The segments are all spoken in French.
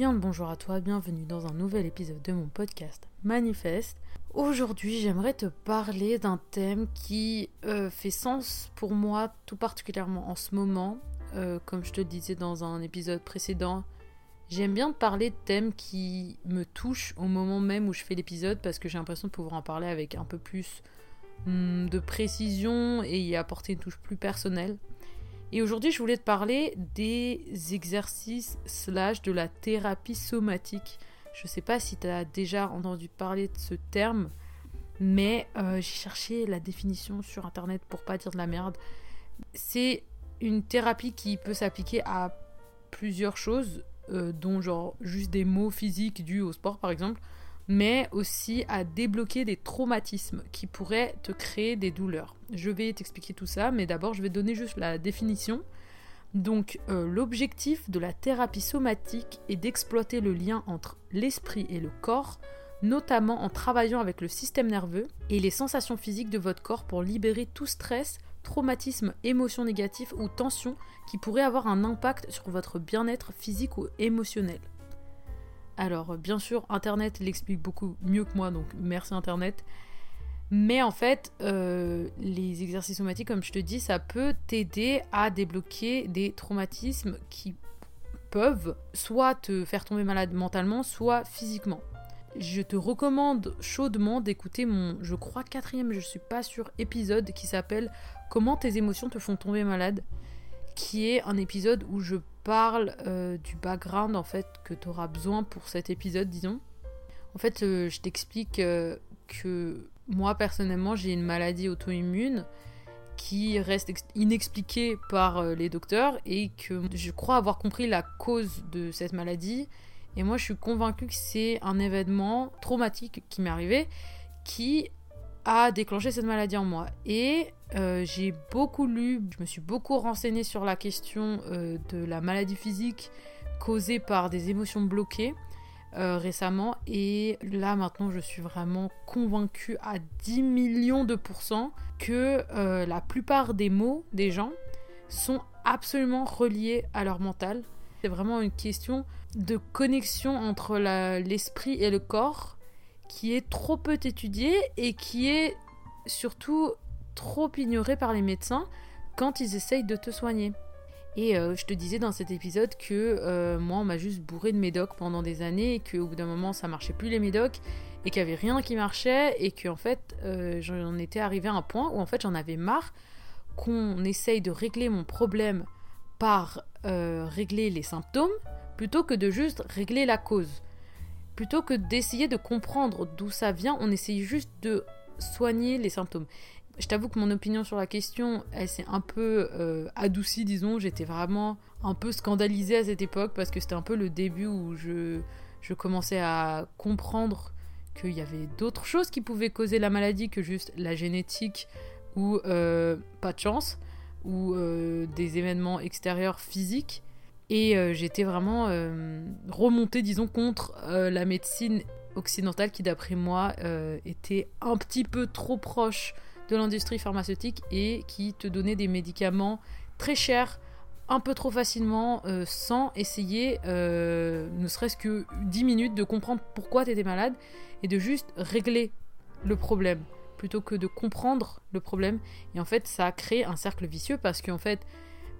Bonjour à toi, bienvenue dans un nouvel épisode de mon podcast Manifeste. Aujourd'hui, j'aimerais te parler d'un thème qui euh, fait sens pour moi tout particulièrement en ce moment. Euh, comme je te disais dans un épisode précédent, j'aime bien parler de thèmes qui me touchent au moment même où je fais l'épisode parce que j'ai l'impression de pouvoir en parler avec un peu plus hmm, de précision et y apporter une touche plus personnelle. Et aujourd'hui, je voulais te parler des exercices slash de la thérapie somatique. Je ne sais pas si tu as déjà entendu parler de ce terme, mais euh, j'ai cherché la définition sur internet pour pas dire de la merde. C'est une thérapie qui peut s'appliquer à plusieurs choses, euh, dont genre juste des mots physiques dus au sport par exemple, mais aussi à débloquer des traumatismes qui pourraient te créer des douleurs. Je vais t'expliquer tout ça, mais d'abord je vais donner juste la définition. Donc euh, l'objectif de la thérapie somatique est d'exploiter le lien entre l'esprit et le corps, notamment en travaillant avec le système nerveux et les sensations physiques de votre corps pour libérer tout stress, traumatisme, émotion négative ou tension qui pourrait avoir un impact sur votre bien-être physique ou émotionnel. Alors, bien sûr, Internet l'explique beaucoup mieux que moi, donc merci Internet. Mais en fait, euh, les exercices somatiques, comme je te dis, ça peut t'aider à débloquer des traumatismes qui peuvent soit te faire tomber malade mentalement, soit physiquement. Je te recommande chaudement d'écouter mon, je crois, quatrième, je suis pas sûre, épisode qui s'appelle Comment tes émotions te font tomber malade qui est un épisode où je parle euh, du background en fait que tu auras besoin pour cet épisode, disons. En fait, euh, je t'explique euh, que moi personnellement, j'ai une maladie auto-immune qui reste inexpliquée par les docteurs et que je crois avoir compris la cause de cette maladie. Et moi, je suis convaincue que c'est un événement traumatique qui m'est arrivé qui a déclenché cette maladie en moi. Et euh, j'ai beaucoup lu, je me suis beaucoup renseignée sur la question euh, de la maladie physique causée par des émotions bloquées euh, récemment. Et là maintenant, je suis vraiment convaincue à 10 millions de pourcents que la plupart des mots des gens sont absolument reliés à leur mental. C'est vraiment une question de connexion entre l'esprit et le corps qui est trop peu étudiée et qui est surtout trop ignoré par les médecins quand ils essayent de te soigner. Et euh, je te disais dans cet épisode que euh, moi, on m'a juste bourré de médocs pendant des années et qu'au bout d'un moment, ça marchait plus les médocs et qu'il n'y avait rien qui marchait et qu'en fait, euh, j'en étais arrivé à un point où en fait, j'en avais marre qu'on essaye de régler mon problème par régler les symptômes plutôt que de juste régler la cause. Plutôt que d'essayer de comprendre d'où ça vient, on essaye juste de soigner les symptômes. Je t'avoue que mon opinion sur la question, elle s'est un peu euh, adoucie, disons. J'étais vraiment un peu scandalisée à cette époque parce que c'était un peu le début où je, commençais à comprendre qu'il y avait d'autres choses qui pouvaient causer la maladie que juste la génétique ou euh, pas de chance ou euh, des événements extérieurs physiques. Et j'étais vraiment remontée, disons, contre la médecine occidentale qui, d'après moi, était un petit peu trop proche de l'industrie pharmaceutique et qui te donnait des médicaments très chers un peu trop facilement euh, sans essayer, euh, ne serait-ce que 10 minutes, de comprendre pourquoi tu étais malade et de juste régler le problème plutôt que de comprendre le problème. Et en fait, ça a créé un cercle vicieux parce qu'en fait,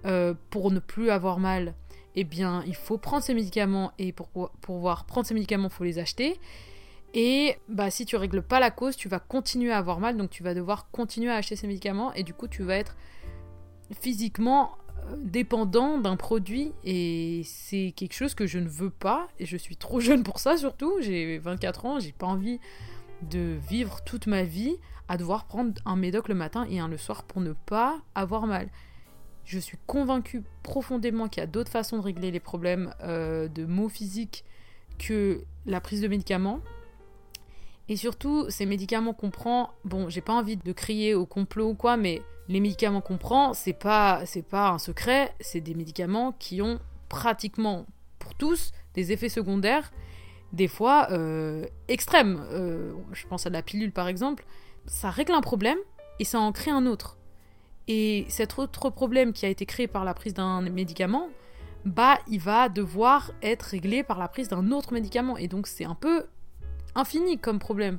euh, pour ne plus avoir mal, eh bien, il faut prendre ces médicaments et pour pouvoir prendre ces médicaments, il faut les acheter. Et bah, si tu règles pas la cause, tu vas continuer à avoir mal, donc tu vas devoir continuer à acheter ces médicaments, et du coup, tu vas être physiquement euh, dépendant d'un produit, et c'est quelque chose que je ne veux pas, et je suis trop jeune pour ça surtout, j'ai 24 ans, j'ai pas envie de vivre toute ma vie à devoir prendre un médoc le matin et un le soir pour ne pas avoir mal. Je suis convaincue profondément qu'il y a d'autres façons de régler les problèmes euh, de maux physiques que la prise de médicaments. Et surtout, ces médicaments qu'on prend, bon, j'ai pas envie de crier au complot ou quoi, mais les médicaments qu'on prend, c'est pas, c'est pas un secret, c'est des médicaments qui ont pratiquement pour tous des effets secondaires, des fois euh, extrêmes. Euh, je pense à la pilule par exemple. Ça règle un problème et ça en crée un autre. Et cet autre problème qui a été créé par la prise d'un médicament, bah il va devoir être réglé par la prise d'un autre médicament. Et donc c'est un peu infini comme problème.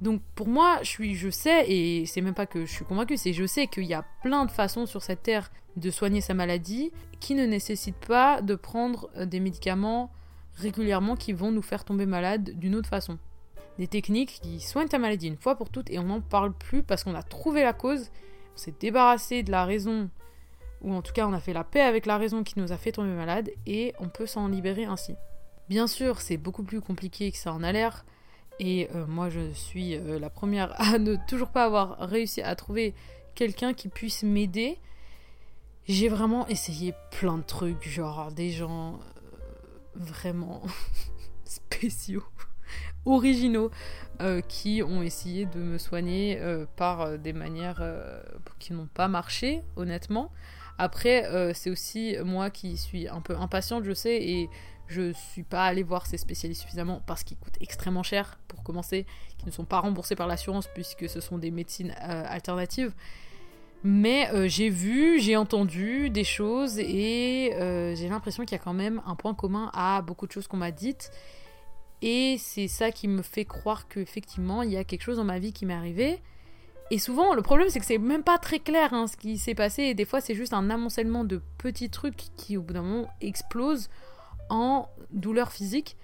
Donc pour moi, je, suis, je sais, et c'est même pas que je suis convaincue, c'est je sais qu'il y a plein de façons sur cette terre de soigner sa maladie qui ne nécessitent pas de prendre euh, des médicaments régulièrement qui vont nous faire tomber malade d'une autre façon. Des techniques qui soignent ta maladie une fois pour toutes et on n'en parle plus parce qu'on a trouvé la cause, on s'est débarrassé de la raison, ou en tout cas on a fait la paix avec la raison qui nous a fait tomber malade et on peut s'en libérer ainsi. Bien sûr, c'est beaucoup plus compliqué que ça en a l'air. Et euh, moi, je suis euh, la première à ne toujours pas avoir réussi à trouver quelqu'un qui puisse m'aider. J'ai vraiment essayé plein de trucs, genre des gens euh, vraiment spéciaux, originaux, qui ont essayé de me soigner par des manières qui n'ont pas marché, honnêtement. Après, c'est aussi moi qui suis un peu impatiente, je sais, et je suis pas allée voir ces spécialistes suffisamment parce qu'ils coûtent extrêmement cher pour commencer, qui ne sont pas remboursés par l'assurance puisque ce sont des médecines euh, alternatives. Mais euh, j'ai vu, j'ai entendu des choses et euh, j'ai l'impression qu'il y a quand même un point commun à beaucoup de choses qu'on m'a dites. Et c'est ça qui me fait croire qu'effectivement, il y a quelque chose dans ma vie qui m'est arrivé. Et souvent, le problème, c'est que c'est même pas très clair hein, ce qui s'est passé. Et des fois, c'est juste un amoncellement de petits trucs qui, au bout d'un moment, explosent en douleur physique.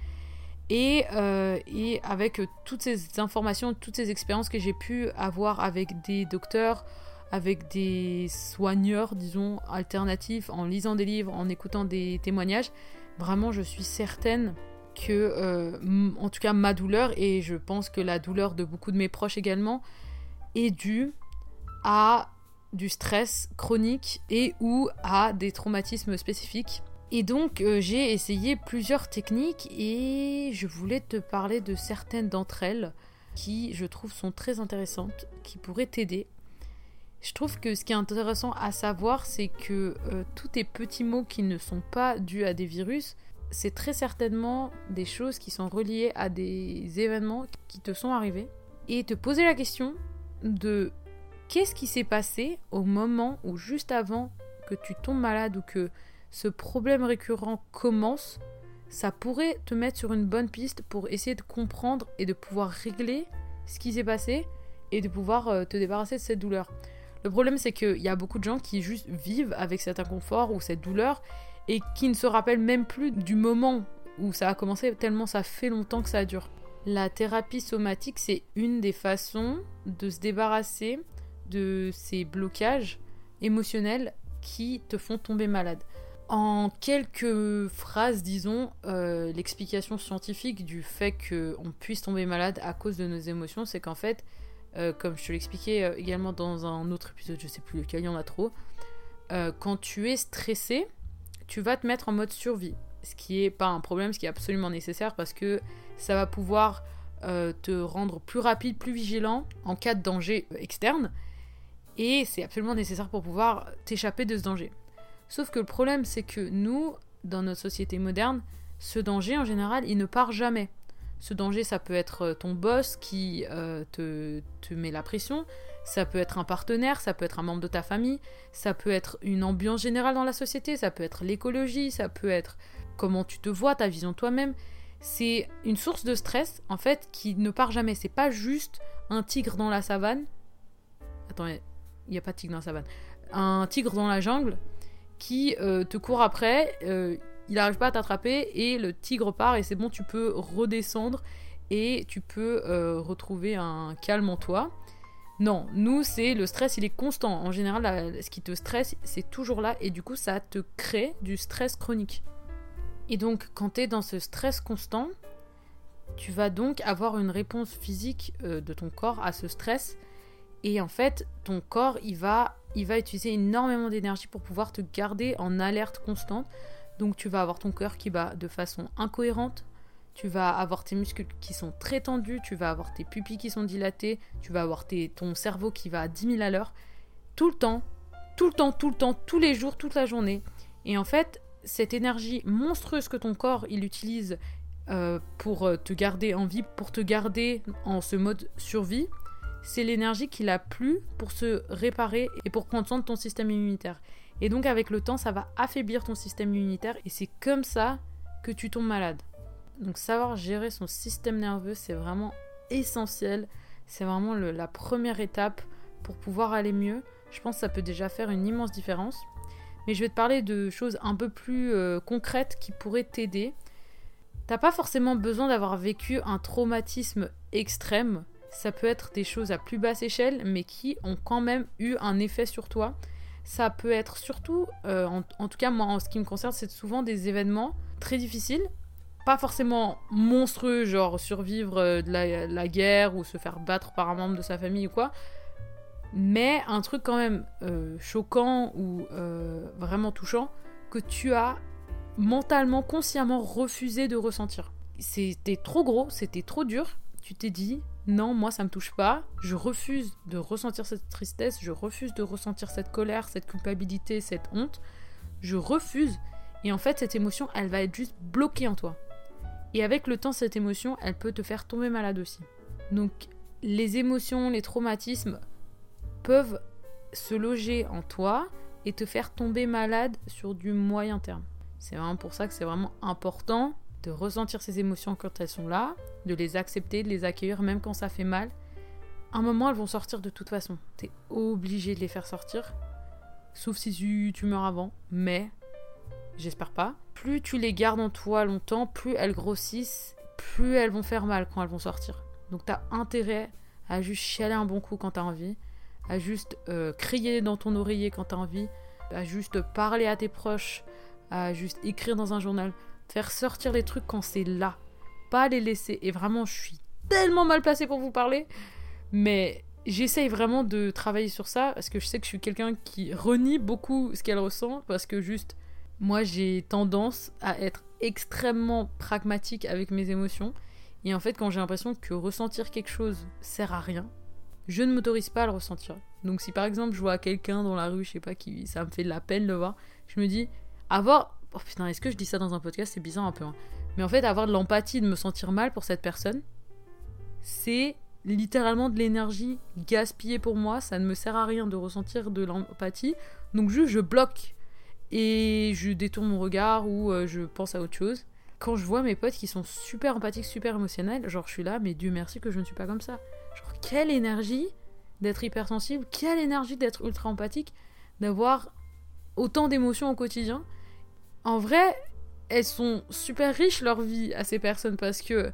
Euh, et, avec toutes ces informations, toutes ces expériences que j'ai pu avoir avec des docteurs, avec des soigneurs, disons, alternatifs, en lisant des livres, en écoutant des témoignages, vraiment je suis certaine que, euh, en tout cas, ma douleur, et je pense que la douleur de beaucoup de mes proches également, est due à du stress chronique et ou à des traumatismes spécifiques et donc euh, j'ai essayé plusieurs techniques et je voulais te parler de certaines d'entre elles qui je trouve sont très intéressantes, qui pourraient t'aider. Je trouve que ce qui est intéressant à savoir, c'est que euh, tous tes petits mots qui ne sont pas dus à des virus, c'est très certainement des choses qui sont reliées à des événements qui te sont arrivés. Et te poser la question de qu'est-ce qui s'est passé au moment ou juste avant que tu tombes malade ou que ce problème récurrent commence, ça pourrait te mettre sur une bonne piste pour essayer de comprendre et de pouvoir régler ce qui s'est passé et de pouvoir euh, te débarrasser de cette douleur. Le problème, c'est qu'il y a beaucoup de gens qui juste vivent avec cet inconfort ou cette douleur et qui ne se rappellent même plus du moment où ça a commencé, tellement ça fait longtemps que ça dure. La thérapie somatique, c'est une des façons de se débarrasser de ces blocages émotionnels qui te font tomber malade. En quelques phrases, disons, euh, l'explication scientifique du fait qu'on puisse tomber malade à cause de nos émotions, c'est qu'en fait, euh, comme je te l'expliquais euh, également dans un autre épisode, je sais plus lequel, il y en a trop, quand tu es stressé, tu vas te mettre en mode survie. Ce qui est pas un problème, ce qui est absolument nécessaire parce que ça va pouvoir te rendre plus rapide, plus vigilant en cas de danger externe. Et c'est absolument nécessaire pour pouvoir t'échapper de ce danger. Sauf que le problème, c'est que nous, dans notre société moderne, ce danger, en général, il ne part jamais. Ce danger, ça peut être euh, ton boss qui euh, te, met la pression, ça peut être un partenaire, ça peut être un membre de ta famille, ça peut être une ambiance générale dans la société, ça peut être l'écologie, ça peut être comment tu te vois, ta vision toi-même. C'est une source de stress, en fait, qui ne part jamais. C'est pas juste un tigre dans la savane. Attends, il n'y a pas de tigre dans la savane. Un tigre dans la jungle qui euh, te court après, il n'arrive pas à t'attraper et le tigre part et c'est bon, tu peux redescendre et tu peux euh, retrouver un calme en toi. Non, nous, c'est le stress, il est constant. En général, ce qui te stresse, c'est toujours là et du coup, ça te crée du stress chronique. Et donc, quand tu es dans ce stress constant, tu vas donc avoir une réponse physique de ton corps à ce stress. Et en fait, ton corps, il va il va utiliser énormément d'énergie pour pouvoir te garder en alerte constante. Donc tu vas avoir ton cœur qui bat de façon incohérente, tu vas avoir tes muscles qui sont très tendus, tu vas avoir tes pupilles qui sont dilatées, tu vas avoir ton cerveau qui va à 10 000 à l'heure, tout le temps, tout le temps, tout le temps, tous les jours, toute la journée. Et en fait, cette énergie monstrueuse que ton corps il utilise euh, pour euh, te garder en vie, pour te garder en ce mode survie, c'est l'énergie qu'il a plus pour se réparer et pour prendre soin de ton système immunitaire. Et donc avec le temps, ça va affaiblir ton système immunitaire et c'est comme ça que tu tombes malade. Donc savoir gérer son système nerveux, c'est vraiment essentiel. C'est vraiment la première étape pour pouvoir aller mieux. Je pense que ça peut déjà faire une immense différence. Mais je vais te parler de choses un peu plus euh, concrètes qui pourraient t'aider. T'as pas forcément besoin d'avoir vécu un traumatisme extrême. Ça peut être des choses à plus basse échelle, mais qui ont quand même eu un effet sur toi. Ça peut être surtout, euh, en, tout cas moi en ce qui me concerne, c'est souvent des événements très difficiles, pas forcément monstrueux, genre survivre euh, de la, guerre ou se faire battre par un membre de sa famille ou quoi, mais un truc quand même euh, choquant ou vraiment touchant que tu as mentalement, consciemment refusé de ressentir. C'était trop gros, c'était trop dur. Tu t'es dit, non, moi ça me touche pas, je refuse de ressentir cette tristesse, je refuse de ressentir cette colère, cette culpabilité, cette honte, je refuse. Et en fait, cette émotion, elle va être juste bloquée en toi. Et avec le temps, cette émotion, elle peut te faire tomber malade aussi. Donc, les émotions, les traumatismes peuvent se loger en toi et te faire tomber malade sur du moyen terme. C'est vraiment pour ça que c'est vraiment important de ressentir ces émotions quand elles sont là, de les accepter, de les accueillir même quand ça fait mal. un moment, elles vont sortir de toute façon. T'es obligé de les faire sortir. Sauf si tu, meurs avant. Mais, j'espère pas. Plus tu les gardes en toi longtemps, plus elles grossissent, plus elles vont faire mal quand elles vont sortir. Donc t'as intérêt à juste chialer un bon coup quand t'as envie, à juste euh, crier dans ton oreiller quand t'as envie, à juste parler à tes proches, à juste écrire dans un journal. Faire sortir les trucs quand c'est là. Pas les laisser. Et vraiment, je suis tellement mal placée pour vous parler. Mais j'essaye vraiment de travailler sur ça parce que je sais que je suis quelqu'un qui renie beaucoup ce qu'elle ressent parce que juste moi j'ai tendance à être extrêmement pragmatique avec mes émotions et en fait quand j'ai l'impression que ressentir quelque chose sert à rien, je ne m'autorise pas à le ressentir. Donc si par exemple je vois quelqu'un dans la rue, je sais pas qui ça me fait de la peine de le voir, je me dis avoir Oh putain, est-ce que je dis ça dans un podcast? C'est bizarre un peu. Hein. Mais en fait, avoir de l'empathie, de me sentir mal pour cette personne, c'est littéralement de l'énergie gaspillée pour moi. Ça ne me sert à rien de ressentir de l'empathie. Donc juste, je bloque. Et je détourne mon regard ou euh, je pense à autre chose. Quand je vois mes potes qui sont super empathiques, super émotionnels, genre je suis là, mais Dieu merci que je ne suis pas comme ça. Genre, quelle énergie d'être hypersensible, quelle énergie d'être ultra empathique, d'avoir autant d'émotions au quotidien en vrai, elles sont super riches leur vie à ces personnes parce que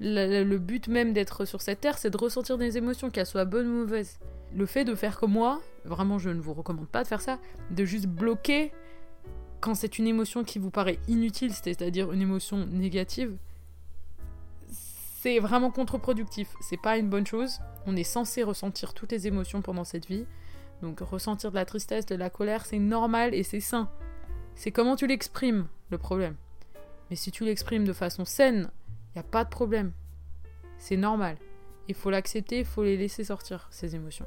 le, but même d'être sur cette terre, c'est de ressentir des émotions, qu'elles soient bonnes ou mauvaises. Le fait de faire comme moi, vraiment je ne vous recommande pas de faire ça, de juste bloquer quand c'est une émotion qui vous paraît inutile, c'est-à-dire une émotion négative, c'est vraiment contre-productif. C'est pas une bonne chose. On est censé ressentir toutes les émotions pendant cette vie. Donc ressentir de la tristesse, de la colère, c'est normal et c'est sain. C'est comment tu l'exprimes, le problème. Mais si tu l'exprimes de façon saine, il n'y a pas de problème. C'est normal. Il faut l'accepter, il faut les laisser sortir, ces émotions.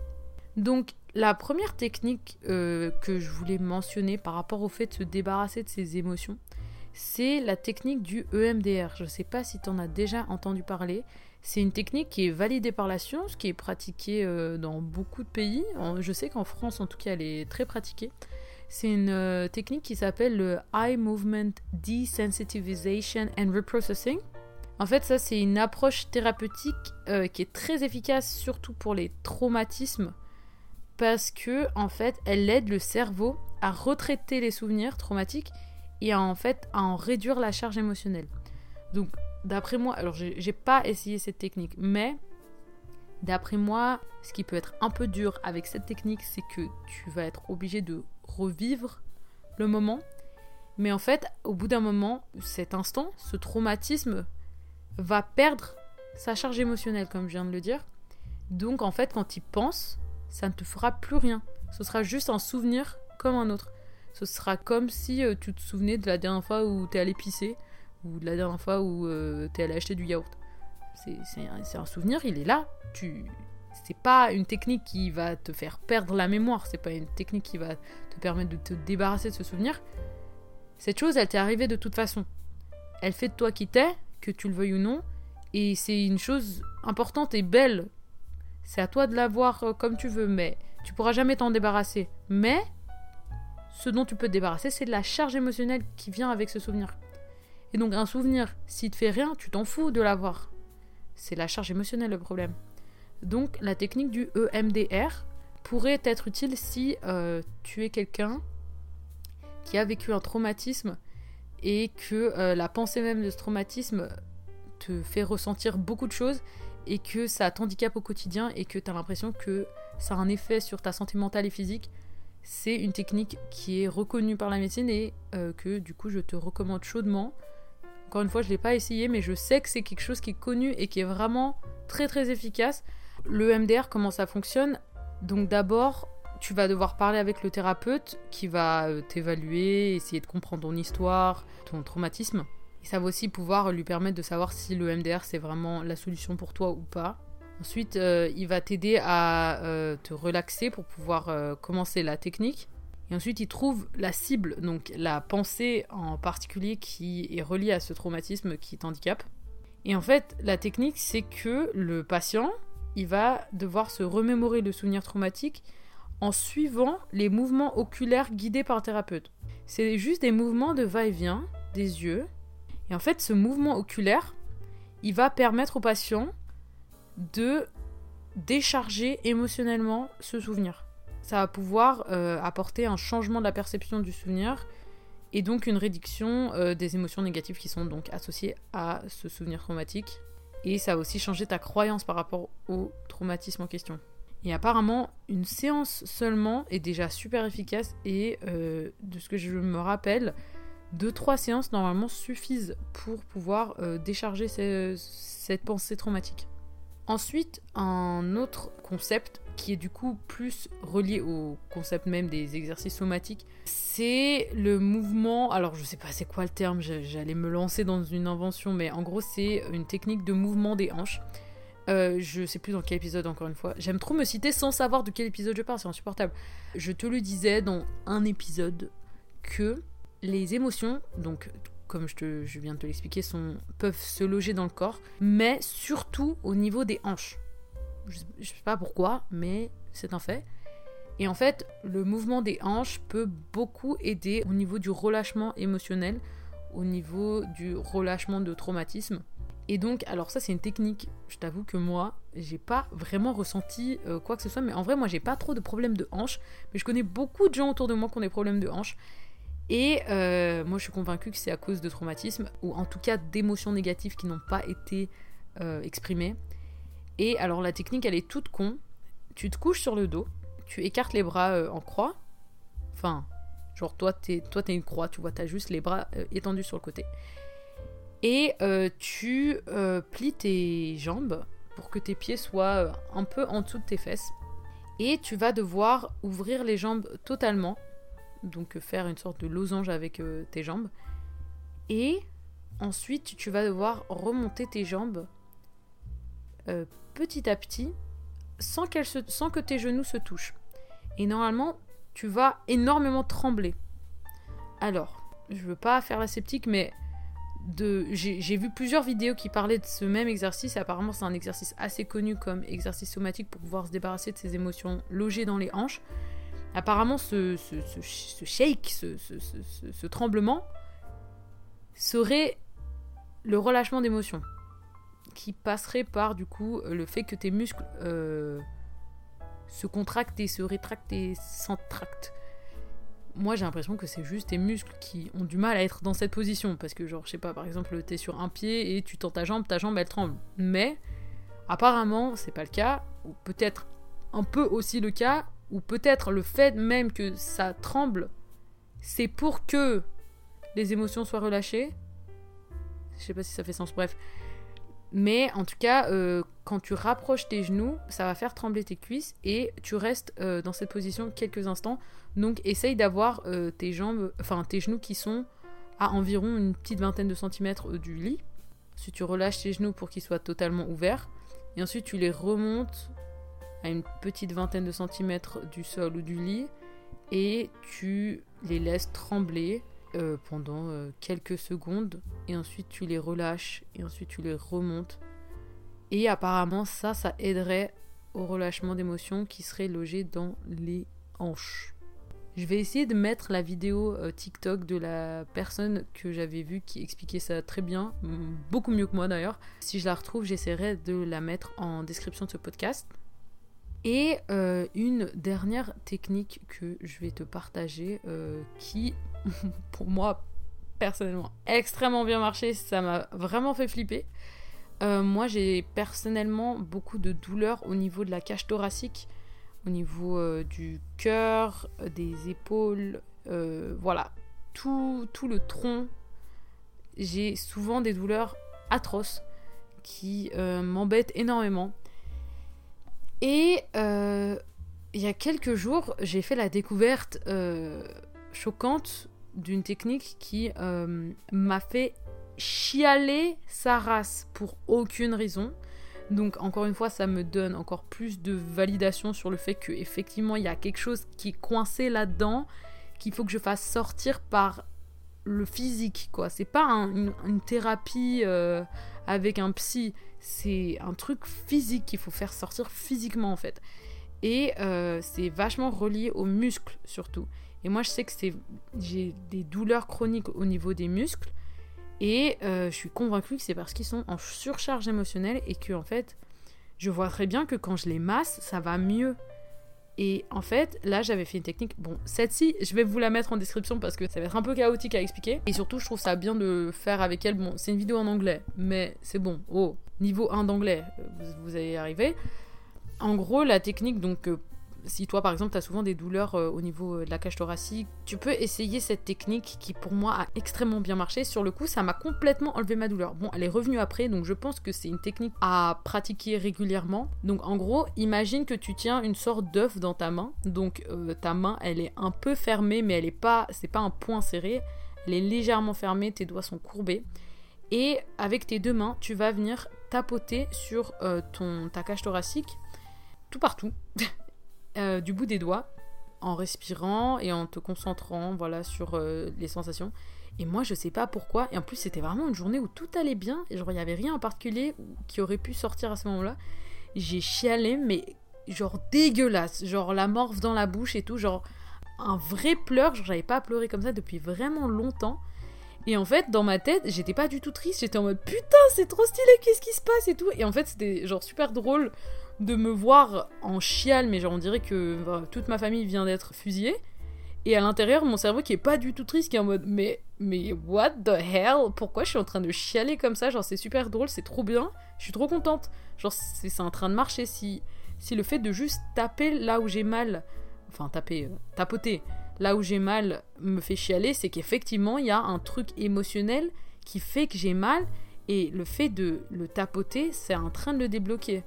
Donc, la première technique euh, que je voulais mentionner par rapport au fait de se débarrasser de ces émotions, c'est la technique du EMDR. Je ne sais pas si tu en as déjà entendu parler. C'est une technique qui est validée par la science, qui est pratiquée euh, dans beaucoup de pays. Je sais qu'en France, en tout cas, elle est très pratiquée. C'est une euh, technique qui s'appelle le Eye Movement Desensitization and Reprocessing. En fait, ça, c'est une approche thérapeutique euh, qui est très efficace, surtout pour les traumatismes, parce que, en fait, elle aide le cerveau à retraiter les souvenirs traumatiques et à, en fait, à en réduire la charge émotionnelle. Donc, d'après moi, alors j'ai pas essayé cette technique, mais d'après moi, ce qui peut être un peu dur avec cette technique, c'est que tu vas être obligé de revivre le moment. Mais en fait, au bout d'un moment, cet instant, ce traumatisme va perdre sa charge émotionnelle, comme je viens de le dire. Donc en fait, quand tu penses, ça ne te fera plus rien. Ce sera juste un souvenir comme un autre. Ce sera comme si euh, tu te souvenais de la dernière fois où tu es allé pisser ou de la dernière fois où euh, tu es allé acheter du yaourt. C'est un, souvenir, il est là. Tu, c'est pas une technique qui va te faire perdre la mémoire, c'est pas une technique qui va te permettre de te débarrasser de ce souvenir. Cette chose, elle t'est arrivée de toute façon. Elle fait de toi qui t'es, que tu le veuilles ou non, et c'est une chose importante et belle. C'est à toi de la voir euh, comme tu veux, mais tu pourras jamais t'en débarrasser. Mais ce dont tu peux te débarrasser, c'est de la charge émotionnelle qui vient avec ce souvenir. Et donc un souvenir, s'il te fait rien, tu t'en fous de l'avoir. C'est la charge émotionnelle le problème. Donc la technique du EMDR pourrait être utile si euh, tu es quelqu'un qui a vécu un traumatisme et que euh, la pensée même de ce traumatisme te fait ressentir beaucoup de choses et que ça t'handicape au quotidien et que tu as l'impression que ça a un effet sur ta santé mentale et physique, c'est une technique qui est reconnue par la médecine et euh, que du coup je te recommande chaudement. Encore une fois, je ne l'ai pas essayé, mais je sais que c'est quelque chose qui est connu et qui est vraiment très très efficace. Le MDR, comment ça fonctionne? Donc d'abord, tu vas devoir parler avec le thérapeute qui va euh, t'évaluer, essayer de comprendre ton histoire, ton traumatisme. Et ça va aussi pouvoir lui permettre de savoir si le MDR c'est vraiment la solution pour toi ou pas. Ensuite, euh, il va t'aider à euh, te relaxer pour pouvoir commencer la technique. Et ensuite, il trouve la cible, donc la pensée en particulier qui est reliée à ce traumatisme qui t'handicape. Et en fait, la technique, c'est que le patient, il va devoir se remémorer le souvenir traumatique en suivant les mouvements oculaires guidés par le thérapeute. C'est juste des mouvements de va-et-vient des yeux. Et en fait, ce mouvement oculaire, il va permettre au patient de décharger émotionnellement ce souvenir. Ça va pouvoir euh, apporter un changement de la perception du souvenir et donc une réduction euh, des émotions négatives qui sont donc associées à ce souvenir traumatique. Et ça va aussi changer ta croyance par rapport au traumatisme en question. Et apparemment, une séance seulement est déjà super efficace et euh, de ce que je me rappelle, deux trois séances normalement suffisent pour pouvoir décharger cette pensée traumatique. Ensuite, un autre concept qui est du coup plus relié au concept même des exercices somatiques, c'est le mouvement. Alors, je sais pas c'est quoi le terme, j'allais me lancer dans une invention, mais en gros, c'est une technique de mouvement des hanches. Euh, je sais plus dans quel épisode encore une fois. J'aime trop me citer sans savoir de quel épisode je parle, c'est insupportable. Je te le disais dans un épisode que les émotions, donc comme je, je viens de te l'expliquer, peuvent se loger dans le corps, mais surtout au niveau des hanches. Je, je sais pas pourquoi, mais c'est un fait. Et en fait, le mouvement des hanches peut beaucoup aider au niveau du relâchement émotionnel, au niveau du relâchement de traumatisme. Et donc, alors ça c'est une technique, je t'avoue que moi, j'ai pas vraiment ressenti euh, quoi que ce soit, mais en vrai moi j'ai pas trop de problèmes de hanches, mais je connais beaucoup de gens autour de moi qui ont des problèmes de hanches. Et euh, moi je suis convaincue que c'est à cause de traumatisme, ou en tout cas d'émotions négatives qui n'ont pas été euh, exprimées. Et alors la technique elle est toute con, tu te couches sur le dos, tu écartes les bras en croix, enfin, genre toi t'es, toi t'es une croix, tu vois, t'as juste les bras étendus sur le côté et euh, tu euh, plies tes jambes pour que tes pieds soient euh, un peu en dessous de tes fesses. Et tu vas devoir ouvrir les jambes totalement, donc faire une sorte de losange avec tes jambes. Et ensuite, tu vas devoir remonter tes jambes petit à petit sans, sans que tes genoux se touchent. Et normalement, tu vas énormément trembler. Alors, je veux pas faire la sceptique, mais j'ai vu plusieurs vidéos qui parlaient de ce même exercice. apparemment, c'est un exercice assez connu comme exercice somatique pour pouvoir se débarrasser de ses émotions logées dans les hanches. Apparemment, ce, shake, ce, tremblement, serait le relâchement d'émotions qui passerait par du coup le fait que tes muscles euh, se contractent et se rétractent et s'entractent moi j'ai l'impression que c'est juste tes muscles qui ont du mal à être dans cette position. Parce que, genre, je sais pas, par exemple, t'es sur un pied et tu tends ta jambe, ta jambe elle tremble. Mais, apparemment, c'est pas le cas. Ou peut-être un peu aussi le cas. Ou peut-être le fait même que ça tremble, c'est pour que les émotions soient relâchées. Je sais pas si ça fait sens, bref. Mais en tout cas, euh, quand tu rapproches tes genoux, ça va faire trembler tes cuisses et tu restes euh, dans cette position quelques instants. Donc essaye d'avoir euh, tes jambes, enfin tes genoux qui sont à environ une petite vingtaine de centimètres du lit. Ensuite tu relâches tes genoux pour qu'ils soient totalement ouverts. Et ensuite tu les remontes à une petite vingtaine de centimètres du sol ou du lit. Et tu les laisses trembler euh, pendant euh, quelques secondes et ensuite tu les relâches et ensuite tu les remontes. Et apparemment ça, ça aiderait au relâchement d'émotions qui serait logé dans les hanches. Je vais essayer de mettre la vidéo euh, TikTok de la personne que j'avais vue qui expliquait ça très bien, beaucoup mieux que moi d'ailleurs. Si je la retrouve, j'essaierai de la mettre en description de ce podcast. Et une dernière technique que je vais te partager qui, pour moi, personnellement, extrêmement bien marché. Ça m'a vraiment fait flipper. moi, j'ai personnellement beaucoup de douleurs au niveau de la cage thoracique au niveau euh, du cœur, euh, des épaules, euh, voilà, tout, tout le tronc. J'ai souvent des douleurs atroces qui m'embêtent énormément. Et il y a quelques jours, j'ai fait la découverte choquante d'une technique qui m'a fait chialer sa race pour aucune raison. Donc encore une fois, ça me donne encore plus de validation sur le fait qu'effectivement, il y a quelque chose qui est coincé là-dedans, qu'il faut que je fasse sortir par le physique, quoi. C'est pas une, thérapie euh, avec un psy, c'est un truc physique qu'il faut faire sortir physiquement en fait. Et euh, c'est vachement relié aux muscles surtout. Et moi, je sais que j'ai des douleurs chroniques au niveau des muscles. Et euh, je suis convaincue que c'est parce qu'ils sont en surcharge émotionnelle et que en fait, je vois très bien que quand je les masse, ça va mieux. Et en fait, là, j'avais fait une technique. Bon, cette-ci, je vais vous la mettre en description parce que ça va être un peu chaotique à expliquer. Et surtout, je trouve ça bien de faire avec elle. Bon, c'est une vidéo en anglais, mais c'est bon. Oh, niveau 1 d'anglais, vous, vous allez y arriver. En gros, la technique, donc, euh, si toi par exemple tu as souvent des douleurs euh, au niveau euh, de la cage thoracique, tu peux essayer cette technique qui pour moi a extrêmement bien marché. Sur le coup, ça m'a complètement enlevé ma douleur. Bon, elle est revenue après, donc je pense que c'est une technique à pratiquer régulièrement. Donc en gros, imagine que tu tiens une sorte d'œuf dans ta main. Donc euh, ta main, elle est un peu fermée, mais elle est pas, c'est pas un point serré. Elle est légèrement fermée, tes doigts sont courbés. Et avec tes deux mains, tu vas venir tapoter sur ton, ta cage thoracique tout partout. Euh, du bout des doigts en respirant et en te concentrant voilà sur euh, les sensations. Et moi je sais pas pourquoi et en plus c'était vraiment une journée où tout allait bien et genre il y avait rien en particulier qui aurait pu sortir à ce moment-là. J'ai chialé mais genre dégueulasse, genre la morve dans la bouche et tout, genre un vrai pleur, genre j'avais pas pleuré comme ça depuis vraiment longtemps. Et en fait, dans ma tête, j'étais pas du tout triste, j'étais en mode putain, c'est trop stylé, qu'est-ce qui se passe et tout. Et en fait, c'était genre super drôle de me voir en chial, mais genre on dirait que toute ma famille vient d'être fusillée. Et à l'intérieur, mon cerveau qui est pas du tout triste, qui est en mode mais, mais what the hell? Pourquoi je suis en train de chialer comme ça? Genre c'est super drôle, c'est trop bien, je suis trop contente. Genre c'est en train de marcher. Si, si le fait de juste taper là où j'ai mal, enfin taper, euh, tapoter là où j'ai mal me fait chialer, c'est qu'effectivement il y a un truc émotionnel qui fait que j'ai mal. Et le fait de le tapoter, c'est en train de le débloquer.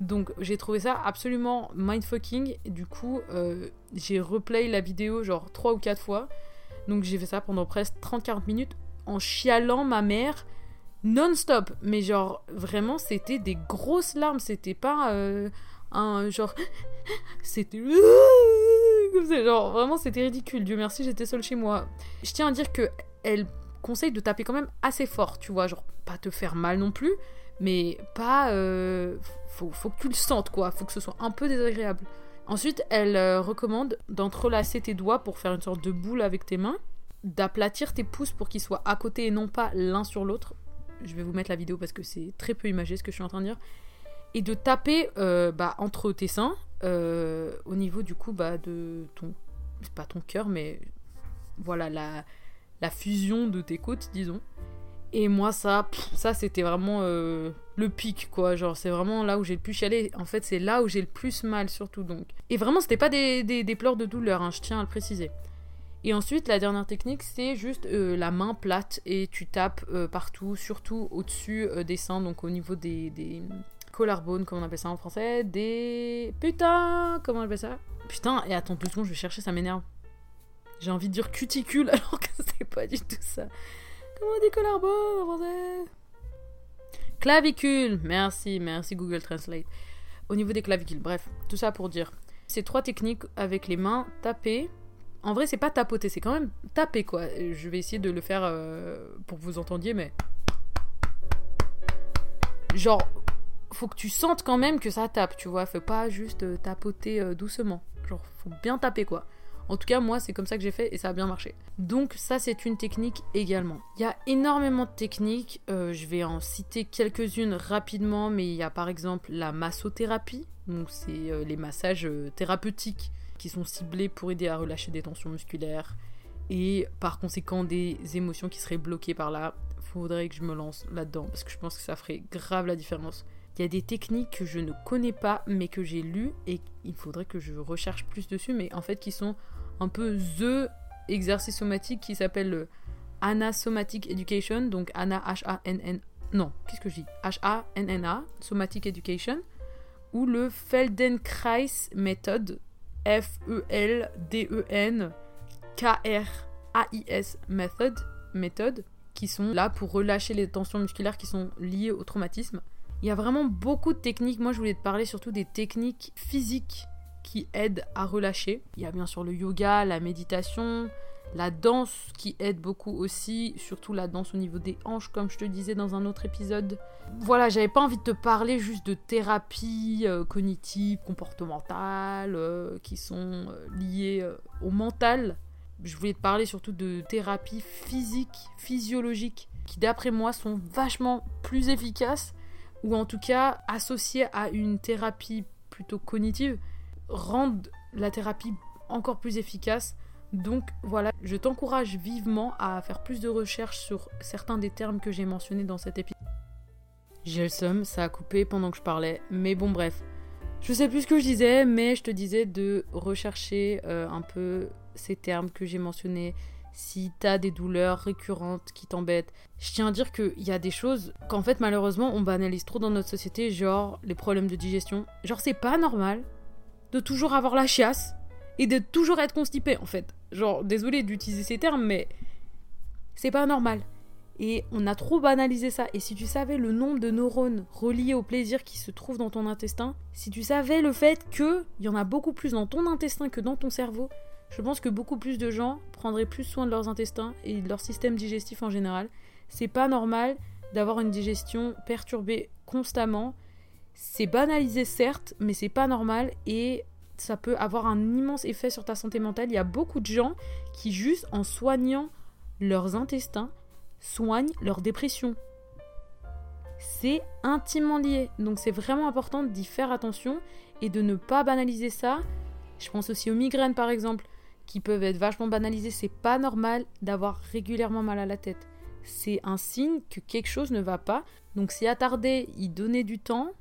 Donc j'ai trouvé ça absolument mindfucking. Du coup, euh, j'ai replay la vidéo genre 3 ou 4 fois. Donc j'ai fait ça pendant presque 30-40 minutes en chialant ma mère non-stop. Mais genre vraiment c'était des grosses larmes. C'était pas euh, un genre... c'était... genre vraiment c'était ridicule. Dieu merci j'étais seule chez moi. Je tiens à dire que elle conseille de taper quand même assez fort, tu vois. Genre pas te faire mal non plus mais pas. Euh, faut, faut, que tu le sentes, quoi. Faut que ce soit un peu désagréable. Ensuite, elle euh, recommande d'entrelacer tes doigts pour faire une sorte de boule avec tes mains, d'aplatir tes pouces pour qu'ils soient à côté et non pas l'un sur l'autre. Je vais vous mettre la vidéo parce que c'est très peu imagé ce que je suis en train de dire. Et de taper euh, bah, entre tes seins, au niveau du coup bah, de ton. C'est pas ton cœur, mais voilà, la fusion de tes côtes, disons. Et moi, ça, ça c'était vraiment euh, le pic, quoi. Genre, c'est vraiment là où j'ai le plus chialé. En fait, c'est là où j'ai le plus mal, surtout, donc. Et vraiment, c'était pas des, pleurs de douleur, hein, je tiens à le préciser. Et ensuite, la dernière technique, c'est juste euh, la main plate et tu tapes euh, partout, surtout au-dessus des seins, donc au niveau des, des collarbones, comme on appelle ça en français, des... Putain Comment on appelle ça? Putain, et attends deux secondes, je vais chercher, ça m'énerve. J'ai envie de dire cuticule alors que c'est pas du tout ça. Comment collarbone en français? Clavicule Merci, merci Google Translate. Au niveau des clavicules, bref, tout ça pour dire. Ces trois techniques avec les mains, taper. En vrai, c'est pas tapoter, c'est quand même taper quoi. Je vais essayer de le faire euh, pour que vous entendiez, mais. Genre, faut que tu sentes quand même que ça tape, tu vois. Faut pas juste euh, tapoter euh, doucement. Genre, faut bien taper quoi. En tout cas, moi, c'est comme ça que j'ai fait et ça a bien marché. Donc ça, c'est une technique également. Il y a énormément de techniques. Euh, je vais en citer quelques-unes rapidement, mais il y a par exemple la massothérapie. Donc c'est euh, les massages euh, thérapeutiques qui sont ciblés pour aider à relâcher des tensions musculaires et par conséquent des émotions qui seraient bloquées par là. Faudrait que je me lance là-dedans parce que je pense que ça ferait grave la différence. Il y a des techniques que je ne connais pas mais que j'ai lues et il faudrait que je recherche plus dessus mais en fait qui sont un peu the exercice somatique qui s'appelle le Anna Somatic Education, donc Anna H-A-N-N. Non, qu'est-ce que je dis? H-A-N-N-A, Somatic Education, ou le Feldenkrais Method, F-E-L-D-E-N-K-R-A-I-S Method, qui sont là pour relâcher les tensions musculaires qui sont liées au traumatisme. Il y a vraiment beaucoup de techniques. Moi, je voulais te parler surtout des techniques physiques qui aide à relâcher. Il y a bien sûr le yoga, la méditation, la danse qui aide beaucoup aussi, surtout la danse au niveau des hanches, comme je te disais dans un autre épisode. Voilà, j'avais pas envie de te parler juste de thérapie euh, cognitive, comportementale, euh, qui sont euh, liées au mental. Je voulais te parler surtout de thérapie physique, physiologique, qui d'après moi sont vachement plus efficaces, ou en tout cas associées à une thérapie plutôt cognitive rendent la thérapie encore plus efficace. Donc voilà, je t'encourage vivement à faire plus de recherches sur certains des termes que j'ai mentionnés dans cet épisode. J'ai le seum, ça a coupé pendant que je parlais, mais bon bref. Je sais plus ce que je disais, mais je te disais de rechercher euh, un peu ces termes que j'ai mentionnés. Si t'as des douleurs récurrentes qui t'embêtent, je tiens à dire qu'il y a des choses qu'en fait malheureusement on banalise trop dans notre société, genre les problèmes de digestion. Genre c'est pas normal de toujours avoir la chiasse et de toujours être constipé en fait. Genre, désolé d'utiliser ces termes, mais c'est pas normal. Et on a trop banalisé ça. Et si tu savais le nombre de neurones reliés au plaisir qui se trouvent dans ton intestin, si tu savais le fait qu'il y en a beaucoup plus dans ton intestin que dans ton cerveau, je pense que beaucoup plus de gens prendraient plus soin de leurs intestins et de leur système digestif en général. C'est pas normal d'avoir une digestion perturbée constamment c'est banalisé certes, mais c'est pas normal et ça peut avoir un immense effet sur ta santé mentale. Il y a beaucoup de gens qui juste en soignant leurs intestins soignent leur dépression. C'est intimement lié. Donc c'est vraiment important d'y faire attention et de ne pas banaliser ça. Je pense aussi aux migraines par exemple qui peuvent être vachement banalisées. C'est pas normal d'avoir régulièrement mal à la tête. C'est un signe que quelque chose ne va pas. Donc s'y attarder, y donner du temps,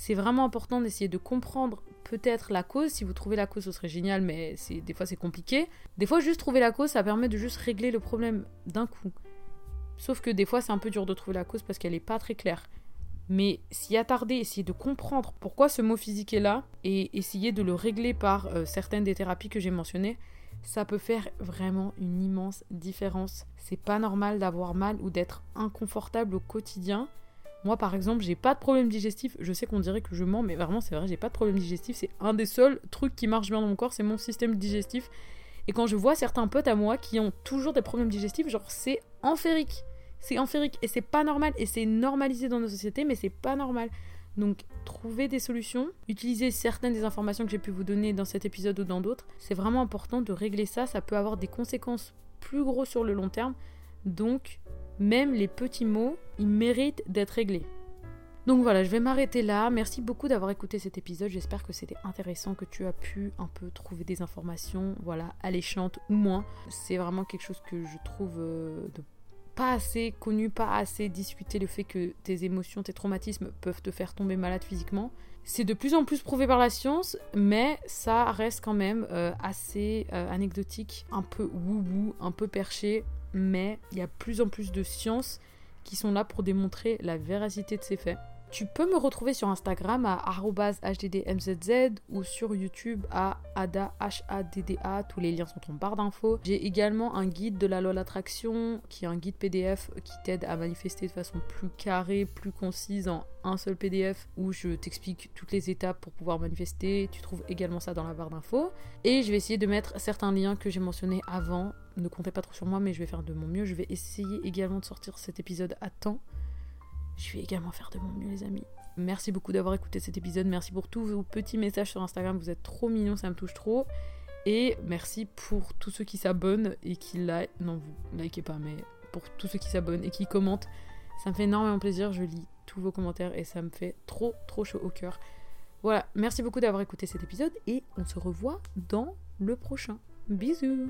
c'est vraiment important d'essayer de comprendre peut-être la cause. Si vous trouvez la cause, ce serait génial, mais c'est des fois c'est compliqué. Des fois, juste trouver la cause, ça permet de juste régler le problème d'un coup. Sauf que des fois, c'est un peu dur de trouver la cause parce qu'elle n'est pas très claire. Mais s'y attarder, essayer de comprendre pourquoi ce mot physique est là et essayer de le régler par euh, certaines des thérapies que j'ai mentionnées, ça peut faire vraiment une immense différence. C'est pas normal d'avoir mal ou d'être inconfortable au quotidien. Moi, par exemple, j'ai pas de problème digestif. Je sais qu'on dirait que je mens, mais vraiment, c'est vrai, j'ai pas de problème digestif. C'est un des seuls trucs qui marche bien dans mon corps, c'est mon système digestif. Et quand je vois certains potes à moi qui ont toujours des problèmes digestifs, genre, c'est enférique. C'est enférique. Et c'est pas normal. Et c'est normalisé dans nos sociétés, mais c'est pas normal. Donc, trouver des solutions, utiliser certaines des informations que j'ai pu vous donner dans cet épisode ou dans d'autres, c'est vraiment important de régler ça. Ça peut avoir des conséquences plus grosses sur le long terme. Donc, même les petits mots, ils méritent d'être réglés. Donc voilà, je vais m'arrêter là. Merci beaucoup d'avoir écouté cet épisode. J'espère que c'était intéressant, que tu as pu un peu trouver des informations, voilà, alléchantes ou moins. C'est vraiment quelque chose que je trouve euh, pas assez connu, pas assez discuté, le fait que tes émotions, tes traumatismes peuvent te faire tomber malade physiquement. C'est de plus en plus prouvé par la science, mais ça reste quand même euh, assez euh, anecdotique, un peu wou-wou, un peu perché mais il y a plus en plus de sciences qui sont là pour démontrer la véracité de ces faits. Tu peux me retrouver sur Instagram à @hddmzz ou sur YouTube à ada Tous les liens sont en barre d'infos. J'ai également un guide de la loi d'attraction qui est un guide PDF qui t'aide à manifester de façon plus carrée, plus concise en un seul PDF où je t'explique toutes les étapes pour pouvoir manifester. Tu trouves également ça dans la barre d'infos. Et je vais essayer de mettre certains liens que j'ai mentionnés avant. Ne comptez pas trop sur moi, mais je vais faire de mon mieux. Je vais essayer également de sortir cet épisode à temps je vais également faire de mon mieux, les amis. Merci beaucoup d'avoir écouté cet épisode. Merci pour tous vos petits messages sur Instagram. Vous êtes trop mignons, ça me touche trop. Et merci pour tous ceux qui s'abonnent et qui like. Non, vous likez pas, mais pour tous ceux qui s'abonnent et qui commentent. Ça me fait énormément plaisir. Je lis tous vos commentaires et ça me fait trop, trop chaud au cœur. Voilà, merci beaucoup d'avoir écouté cet épisode et on se revoit dans le prochain. Bisous